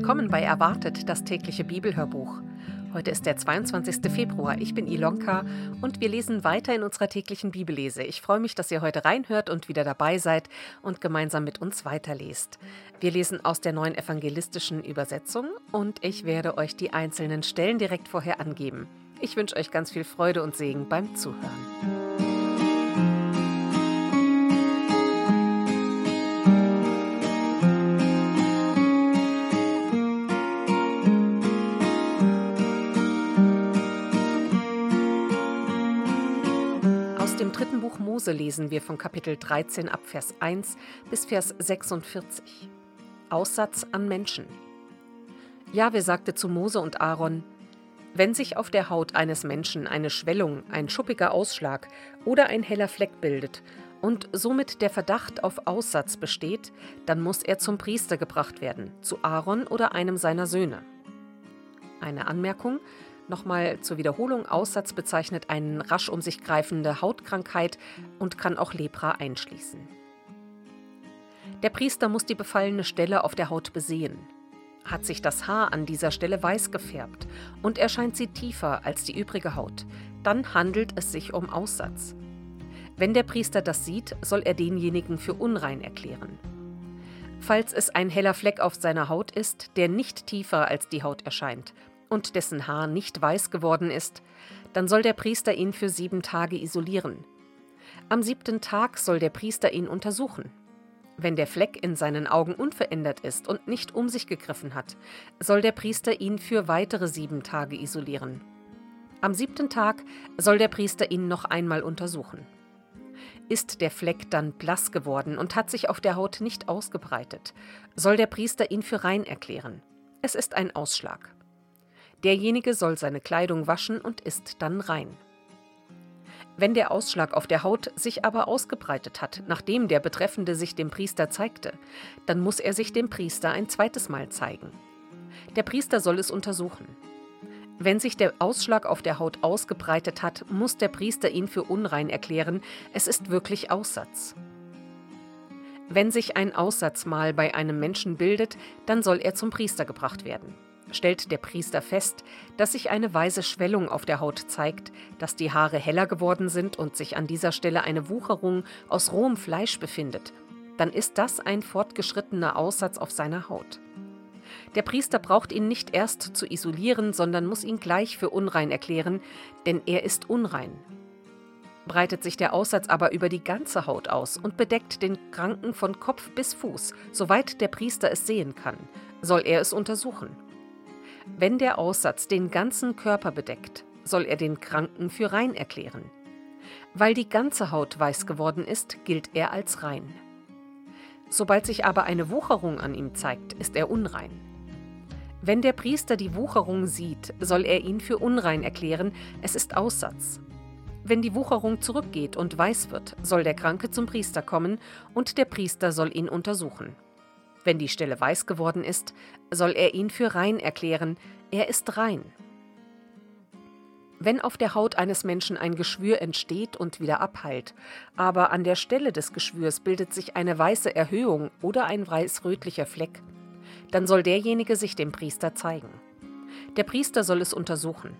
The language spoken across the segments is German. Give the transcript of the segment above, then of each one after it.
Willkommen bei Erwartet, das tägliche Bibelhörbuch. Heute ist der 22. Februar. Ich bin Ilonka und wir lesen weiter in unserer täglichen Bibellese. Ich freue mich, dass ihr heute reinhört und wieder dabei seid und gemeinsam mit uns weiterlest. Wir lesen aus der neuen evangelistischen Übersetzung und ich werde euch die einzelnen Stellen direkt vorher angeben. Ich wünsche euch ganz viel Freude und Segen beim Zuhören. Mose lesen wir von Kapitel 13 ab Vers 1 bis Vers 46. Aussatz an Menschen. Jahwe sagte zu Mose und Aaron: Wenn sich auf der Haut eines Menschen eine Schwellung, ein schuppiger Ausschlag oder ein heller Fleck bildet und somit der Verdacht auf Aussatz besteht, dann muss er zum Priester gebracht werden, zu Aaron oder einem seiner Söhne. Eine Anmerkung: Nochmal zur Wiederholung, Aussatz bezeichnet eine rasch um sich greifende Hautkrankheit und kann auch Lepra einschließen. Der Priester muss die befallene Stelle auf der Haut besehen. Hat sich das Haar an dieser Stelle weiß gefärbt und erscheint sie tiefer als die übrige Haut, dann handelt es sich um Aussatz. Wenn der Priester das sieht, soll er denjenigen für unrein erklären. Falls es ein heller Fleck auf seiner Haut ist, der nicht tiefer als die Haut erscheint, und dessen Haar nicht weiß geworden ist, dann soll der Priester ihn für sieben Tage isolieren. Am siebten Tag soll der Priester ihn untersuchen. Wenn der Fleck in seinen Augen unverändert ist und nicht um sich gegriffen hat, soll der Priester ihn für weitere sieben Tage isolieren. Am siebten Tag soll der Priester ihn noch einmal untersuchen. Ist der Fleck dann blass geworden und hat sich auf der Haut nicht ausgebreitet, soll der Priester ihn für rein erklären. Es ist ein Ausschlag. Derjenige soll seine Kleidung waschen und ist dann rein. Wenn der Ausschlag auf der Haut sich aber ausgebreitet hat, nachdem der Betreffende sich dem Priester zeigte, dann muss er sich dem Priester ein zweites Mal zeigen. Der Priester soll es untersuchen. Wenn sich der Ausschlag auf der Haut ausgebreitet hat, muss der Priester ihn für unrein erklären, es ist wirklich Aussatz. Wenn sich ein Aussatzmal bei einem Menschen bildet, dann soll er zum Priester gebracht werden stellt der Priester fest, dass sich eine weiße Schwellung auf der Haut zeigt, dass die Haare heller geworden sind und sich an dieser Stelle eine Wucherung aus rohem Fleisch befindet, dann ist das ein fortgeschrittener Aussatz auf seiner Haut. Der Priester braucht ihn nicht erst zu isolieren, sondern muss ihn gleich für unrein erklären, denn er ist unrein. Breitet sich der Aussatz aber über die ganze Haut aus und bedeckt den Kranken von Kopf bis Fuß, soweit der Priester es sehen kann, soll er es untersuchen. Wenn der Aussatz den ganzen Körper bedeckt, soll er den Kranken für rein erklären. Weil die ganze Haut weiß geworden ist, gilt er als rein. Sobald sich aber eine Wucherung an ihm zeigt, ist er unrein. Wenn der Priester die Wucherung sieht, soll er ihn für unrein erklären, es ist Aussatz. Wenn die Wucherung zurückgeht und weiß wird, soll der Kranke zum Priester kommen und der Priester soll ihn untersuchen. Wenn die Stelle weiß geworden ist, soll er ihn für rein erklären, er ist rein. Wenn auf der Haut eines Menschen ein Geschwür entsteht und wieder abheilt, aber an der Stelle des Geschwürs bildet sich eine weiße Erhöhung oder ein weiß-rötlicher Fleck, dann soll derjenige sich dem Priester zeigen. Der Priester soll es untersuchen.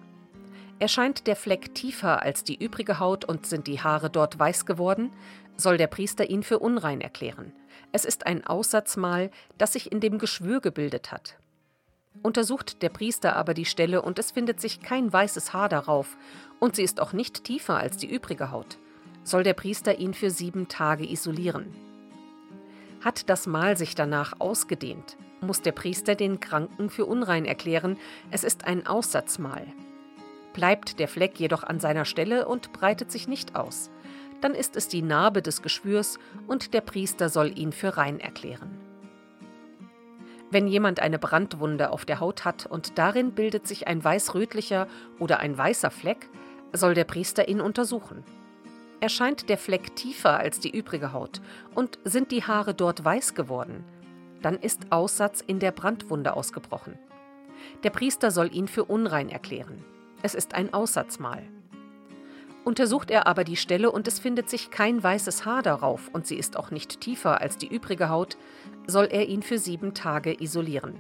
Erscheint der Fleck tiefer als die übrige Haut und sind die Haare dort weiß geworden, soll der Priester ihn für unrein erklären. Es ist ein Aussatzmal, das sich in dem Geschwür gebildet hat. Untersucht der Priester aber die Stelle und es findet sich kein weißes Haar darauf, und sie ist auch nicht tiefer als die übrige Haut, soll der Priester ihn für sieben Tage isolieren. Hat das Mal sich danach ausgedehnt, muss der Priester den Kranken für unrein erklären, es ist ein Aussatzmal. Bleibt der Fleck jedoch an seiner Stelle und breitet sich nicht aus, dann ist es die Narbe des Geschwürs und der Priester soll ihn für rein erklären. Wenn jemand eine Brandwunde auf der Haut hat und darin bildet sich ein weißrötlicher oder ein weißer Fleck, soll der Priester ihn untersuchen. Erscheint der Fleck tiefer als die übrige Haut und sind die Haare dort weiß geworden, dann ist Aussatz in der Brandwunde ausgebrochen. Der Priester soll ihn für unrein erklären. Es ist ein Aussatzmal. Untersucht er aber die Stelle und es findet sich kein weißes Haar darauf und sie ist auch nicht tiefer als die übrige Haut, soll er ihn für sieben Tage isolieren.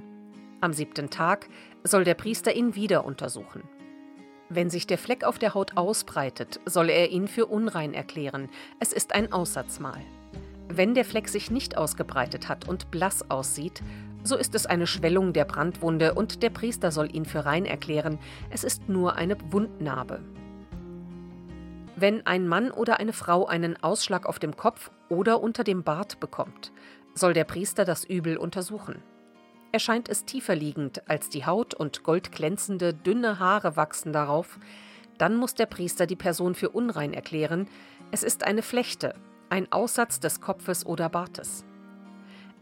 Am siebten Tag soll der Priester ihn wieder untersuchen. Wenn sich der Fleck auf der Haut ausbreitet, soll er ihn für unrein erklären. Es ist ein Aussatzmal. Wenn der Fleck sich nicht ausgebreitet hat und blass aussieht, so ist es eine Schwellung der Brandwunde und der Priester soll ihn für rein erklären. Es ist nur eine Wundnarbe. Wenn ein Mann oder eine Frau einen Ausschlag auf dem Kopf oder unter dem Bart bekommt, soll der Priester das Übel untersuchen. Erscheint es tiefer liegend als die Haut und goldglänzende, dünne Haare wachsen darauf, dann muss der Priester die Person für unrein erklären, es ist eine Flechte, ein Aussatz des Kopfes oder Bartes.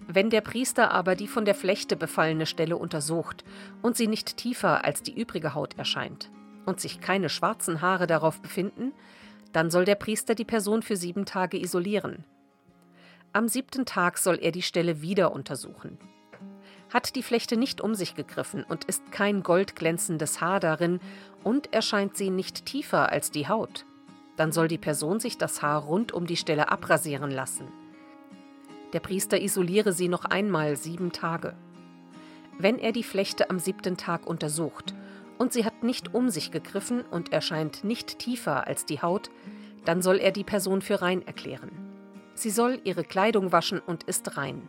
Wenn der Priester aber die von der Flechte befallene Stelle untersucht und sie nicht tiefer als die übrige Haut erscheint und sich keine schwarzen Haare darauf befinden, dann soll der Priester die Person für sieben Tage isolieren. Am siebten Tag soll er die Stelle wieder untersuchen. Hat die Flechte nicht um sich gegriffen und ist kein goldglänzendes Haar darin und erscheint sie nicht tiefer als die Haut, dann soll die Person sich das Haar rund um die Stelle abrasieren lassen. Der Priester isoliere sie noch einmal sieben Tage. Wenn er die Flechte am siebten Tag untersucht und sie hat nicht um sich gegriffen und erscheint nicht tiefer als die Haut, dann soll er die Person für rein erklären. Sie soll ihre Kleidung waschen und ist rein.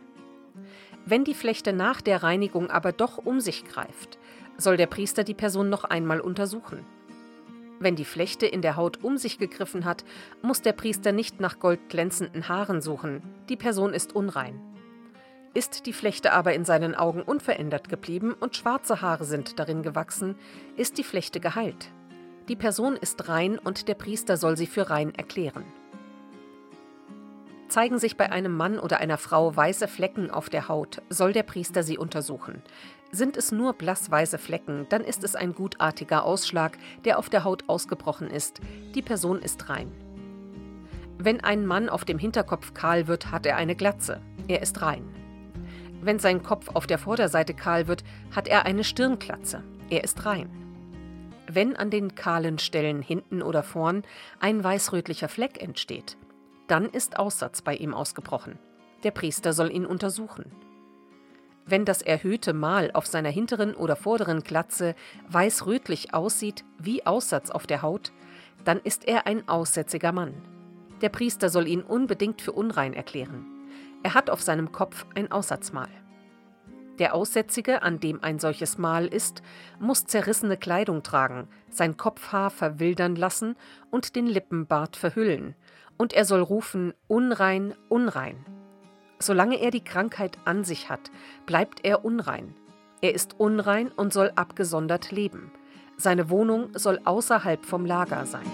Wenn die Flechte nach der Reinigung aber doch um sich greift, soll der Priester die Person noch einmal untersuchen. Wenn die Flechte in der Haut um sich gegriffen hat, muss der Priester nicht nach goldglänzenden Haaren suchen, die Person ist unrein. Ist die Flechte aber in seinen Augen unverändert geblieben und schwarze Haare sind darin gewachsen, ist die Flechte geheilt. Die Person ist rein und der Priester soll sie für rein erklären. Zeigen sich bei einem Mann oder einer Frau weiße Flecken auf der Haut, soll der Priester sie untersuchen. Sind es nur blassweiße Flecken, dann ist es ein gutartiger Ausschlag, der auf der Haut ausgebrochen ist. Die Person ist rein. Wenn ein Mann auf dem Hinterkopf kahl wird, hat er eine Glatze. Er ist rein. Wenn sein Kopf auf der Vorderseite kahl wird, hat er eine Stirnklatze. Er ist rein. Wenn an den kahlen Stellen hinten oder vorn ein weißrötlicher Fleck entsteht, dann ist Aussatz bei ihm ausgebrochen. Der Priester soll ihn untersuchen. Wenn das erhöhte Mal auf seiner hinteren oder vorderen Glatze weißrötlich aussieht wie Aussatz auf der Haut, dann ist er ein aussätziger Mann. Der Priester soll ihn unbedingt für unrein erklären. Er hat auf seinem Kopf ein Aussatzmal. Der Aussätzige, an dem ein solches Mal ist, muss zerrissene Kleidung tragen, sein Kopfhaar verwildern lassen und den Lippenbart verhüllen, und er soll rufen Unrein, unrein. Solange er die Krankheit an sich hat, bleibt er unrein. Er ist unrein und soll abgesondert leben. Seine Wohnung soll außerhalb vom Lager sein.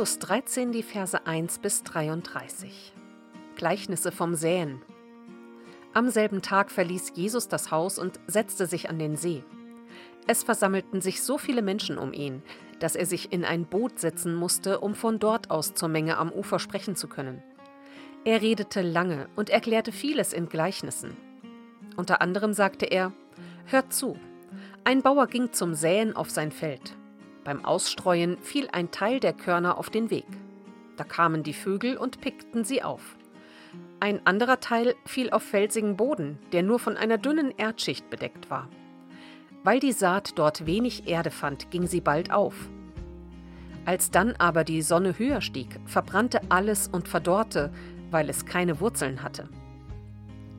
Matthäus 13, die Verse 1 bis 33. Gleichnisse vom Säen. Am selben Tag verließ Jesus das Haus und setzte sich an den See. Es versammelten sich so viele Menschen um ihn, dass er sich in ein Boot setzen musste, um von dort aus zur Menge am Ufer sprechen zu können. Er redete lange und erklärte vieles in Gleichnissen. Unter anderem sagte er, Hört zu, ein Bauer ging zum Säen auf sein Feld. Beim Ausstreuen fiel ein Teil der Körner auf den Weg. Da kamen die Vögel und pickten sie auf. Ein anderer Teil fiel auf felsigen Boden, der nur von einer dünnen Erdschicht bedeckt war. Weil die Saat dort wenig Erde fand, ging sie bald auf. Als dann aber die Sonne höher stieg, verbrannte alles und verdorrte, weil es keine Wurzeln hatte.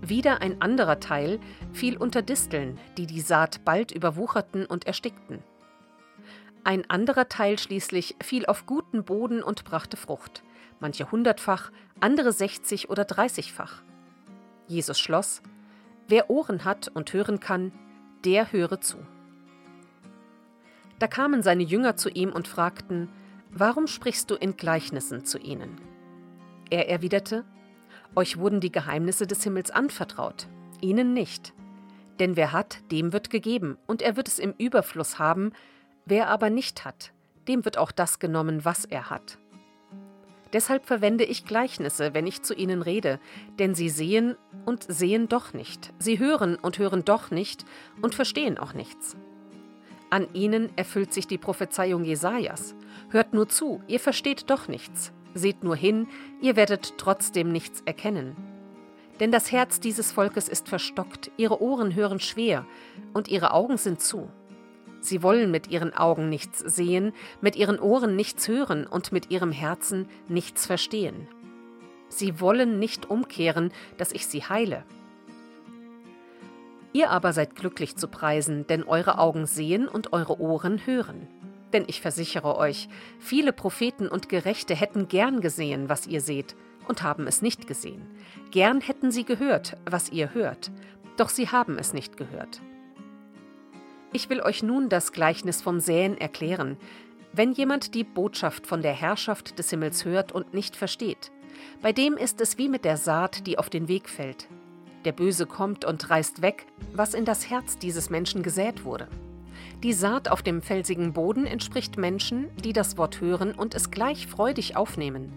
Wieder ein anderer Teil fiel unter Disteln, die die Saat bald überwucherten und erstickten. Ein anderer Teil schließlich fiel auf guten Boden und brachte Frucht, manche hundertfach, andere sechzig oder dreißigfach. Jesus schloss, Wer Ohren hat und hören kann, der höre zu. Da kamen seine Jünger zu ihm und fragten, Warum sprichst du in Gleichnissen zu ihnen? Er erwiderte, Euch wurden die Geheimnisse des Himmels anvertraut, ihnen nicht. Denn wer hat, dem wird gegeben, und er wird es im Überfluss haben, Wer aber nicht hat, dem wird auch das genommen, was er hat. Deshalb verwende ich Gleichnisse, wenn ich zu ihnen rede, denn sie sehen und sehen doch nicht, sie hören und hören doch nicht und verstehen auch nichts. An ihnen erfüllt sich die Prophezeiung Jesajas. Hört nur zu, ihr versteht doch nichts. Seht nur hin, ihr werdet trotzdem nichts erkennen. Denn das Herz dieses Volkes ist verstockt, ihre Ohren hören schwer und ihre Augen sind zu. Sie wollen mit ihren Augen nichts sehen, mit ihren Ohren nichts hören und mit ihrem Herzen nichts verstehen. Sie wollen nicht umkehren, dass ich sie heile. Ihr aber seid glücklich zu preisen, denn eure Augen sehen und eure Ohren hören. Denn ich versichere euch, viele Propheten und Gerechte hätten gern gesehen, was ihr seht, und haben es nicht gesehen. Gern hätten sie gehört, was ihr hört, doch sie haben es nicht gehört. Ich will euch nun das Gleichnis vom Säen erklären. Wenn jemand die Botschaft von der Herrschaft des Himmels hört und nicht versteht, bei dem ist es wie mit der Saat, die auf den Weg fällt. Der Böse kommt und reißt weg, was in das Herz dieses Menschen gesät wurde. Die Saat auf dem felsigen Boden entspricht Menschen, die das Wort hören und es gleich freudig aufnehmen.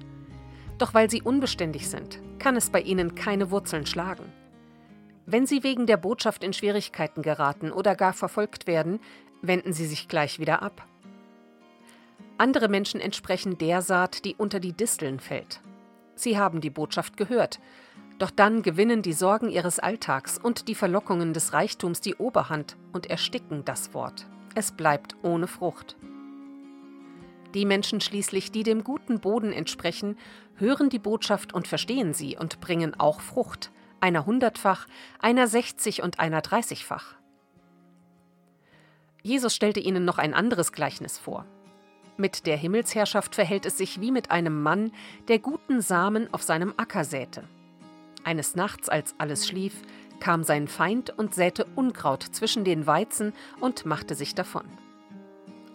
Doch weil sie unbeständig sind, kann es bei ihnen keine Wurzeln schlagen. Wenn Sie wegen der Botschaft in Schwierigkeiten geraten oder gar verfolgt werden, wenden Sie sich gleich wieder ab. Andere Menschen entsprechen der Saat, die unter die Disteln fällt. Sie haben die Botschaft gehört, doch dann gewinnen die Sorgen ihres Alltags und die Verlockungen des Reichtums die Oberhand und ersticken das Wort. Es bleibt ohne Frucht. Die Menschen schließlich, die dem guten Boden entsprechen, hören die Botschaft und verstehen sie und bringen auch Frucht – einer hundertfach, einer sechzig und einer dreißigfach. Jesus stellte ihnen noch ein anderes Gleichnis vor. Mit der Himmelsherrschaft verhält es sich wie mit einem Mann, der guten Samen auf seinem Acker säte. Eines Nachts, als alles schlief, kam sein Feind und säte Unkraut zwischen den Weizen und machte sich davon.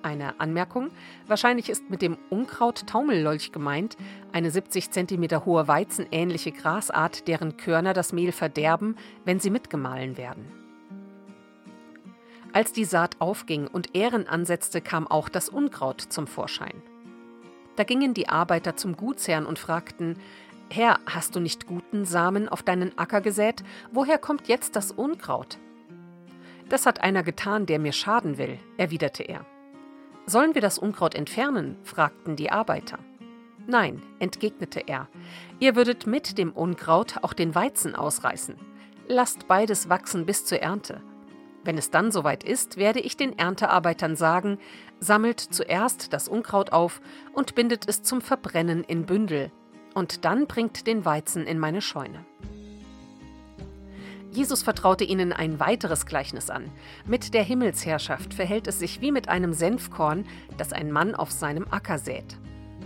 Eine Anmerkung: Wahrscheinlich ist mit dem Unkraut Taumellolch gemeint, eine 70 cm hohe weizenähnliche Grasart, deren Körner das Mehl verderben, wenn sie mitgemahlen werden. Als die Saat aufging und Ähren ansetzte, kam auch das Unkraut zum Vorschein. Da gingen die Arbeiter zum Gutsherrn und fragten: Herr, hast du nicht guten Samen auf deinen Acker gesät? Woher kommt jetzt das Unkraut? Das hat einer getan, der mir schaden will, erwiderte er. Sollen wir das Unkraut entfernen? fragten die Arbeiter. Nein, entgegnete er, ihr würdet mit dem Unkraut auch den Weizen ausreißen. Lasst beides wachsen bis zur Ernte. Wenn es dann soweit ist, werde ich den Erntearbeitern sagen, sammelt zuerst das Unkraut auf und bindet es zum Verbrennen in Bündel, und dann bringt den Weizen in meine Scheune. Jesus vertraute ihnen ein weiteres Gleichnis an. Mit der Himmelsherrschaft verhält es sich wie mit einem Senfkorn, das ein Mann auf seinem Acker sät.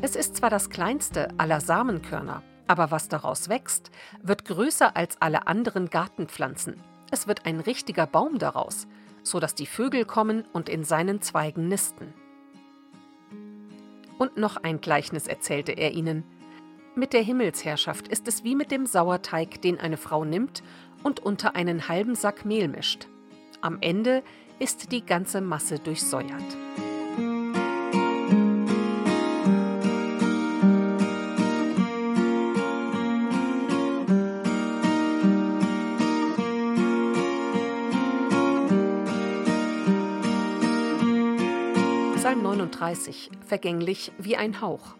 Es ist zwar das kleinste aller Samenkörner, aber was daraus wächst, wird größer als alle anderen Gartenpflanzen. Es wird ein richtiger Baum daraus, so dass die Vögel kommen und in seinen Zweigen nisten. Und noch ein Gleichnis erzählte er ihnen. Mit der Himmelsherrschaft ist es wie mit dem Sauerteig, den eine Frau nimmt und unter einen halben Sack Mehl mischt. Am Ende ist die ganze Masse durchsäuert. Psalm 39, vergänglich wie ein Hauch.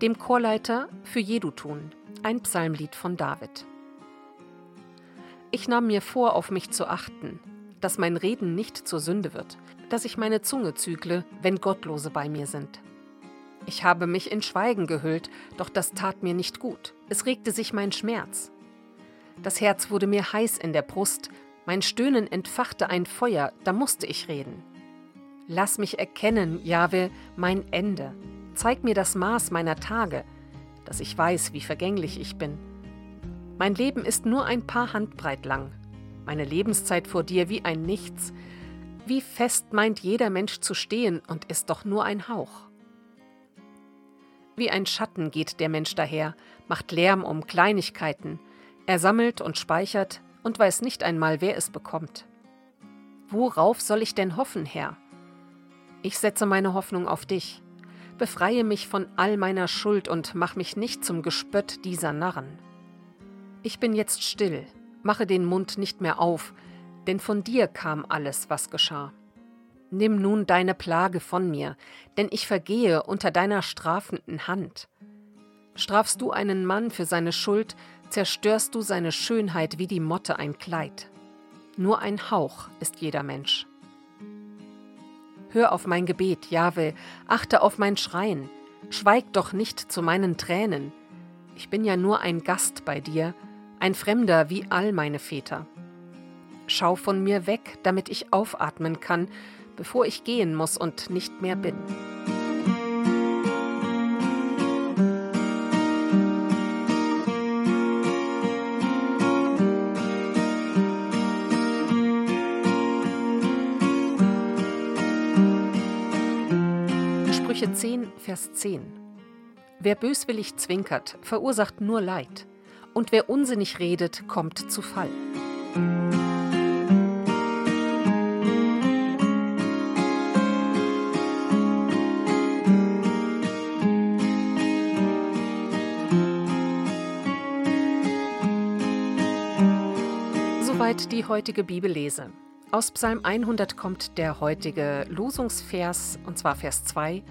Dem Chorleiter für Jedutun, ein Psalmlied von David. Ich nahm mir vor, auf mich zu achten, dass mein Reden nicht zur Sünde wird, dass ich meine Zunge zügle, wenn Gottlose bei mir sind. Ich habe mich in Schweigen gehüllt, doch das tat mir nicht gut. Es regte sich mein Schmerz. Das Herz wurde mir heiß in der Brust, mein Stöhnen entfachte ein Feuer, da musste ich reden. Lass mich erkennen, Jahwe, mein Ende. Zeig mir das Maß meiner Tage, dass ich weiß, wie vergänglich ich bin. Mein Leben ist nur ein paar Handbreit lang. Meine Lebenszeit vor dir wie ein Nichts. Wie fest meint jeder Mensch zu stehen und ist doch nur ein Hauch. Wie ein Schatten geht der Mensch daher, macht Lärm um Kleinigkeiten. Er sammelt und speichert und weiß nicht einmal, wer es bekommt. Worauf soll ich denn hoffen, Herr? Ich setze meine Hoffnung auf dich. Befreie mich von all meiner Schuld und mach mich nicht zum Gespött dieser Narren. Ich bin jetzt still, mache den Mund nicht mehr auf, denn von dir kam alles, was geschah. Nimm nun deine Plage von mir, denn ich vergehe unter deiner strafenden Hand. Strafst du einen Mann für seine Schuld, zerstörst du seine Schönheit wie die Motte ein Kleid. Nur ein Hauch ist jeder Mensch. Hör auf mein Gebet, Jahwe, achte auf mein Schreien, schweig doch nicht zu meinen Tränen. Ich bin ja nur ein Gast bei dir, ein Fremder wie all meine Väter. Schau von mir weg, damit ich aufatmen kann, bevor ich gehen muss und nicht mehr bin. Vers 10. Wer böswillig zwinkert, verursacht nur Leid, und wer unsinnig redet, kommt zu Fall. Soweit die heutige Bibellese. Aus Psalm 100 kommt der heutige Losungsvers, und zwar Vers 2.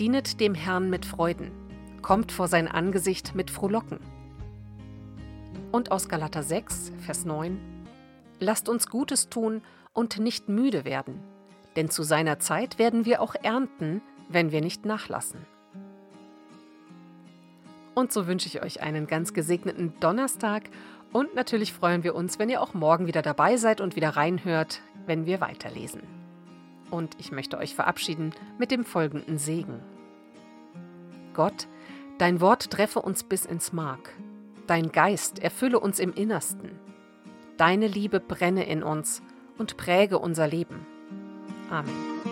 Dienet dem Herrn mit Freuden, kommt vor sein Angesicht mit Frohlocken. Und aus Galater 6, Vers 9. Lasst uns Gutes tun und nicht müde werden, denn zu seiner Zeit werden wir auch ernten, wenn wir nicht nachlassen. Und so wünsche ich euch einen ganz gesegneten Donnerstag und natürlich freuen wir uns, wenn ihr auch morgen wieder dabei seid und wieder reinhört, wenn wir weiterlesen. Und ich möchte euch verabschieden mit dem folgenden Segen. Gott, dein Wort treffe uns bis ins Mark. Dein Geist erfülle uns im Innersten. Deine Liebe brenne in uns und präge unser Leben. Amen.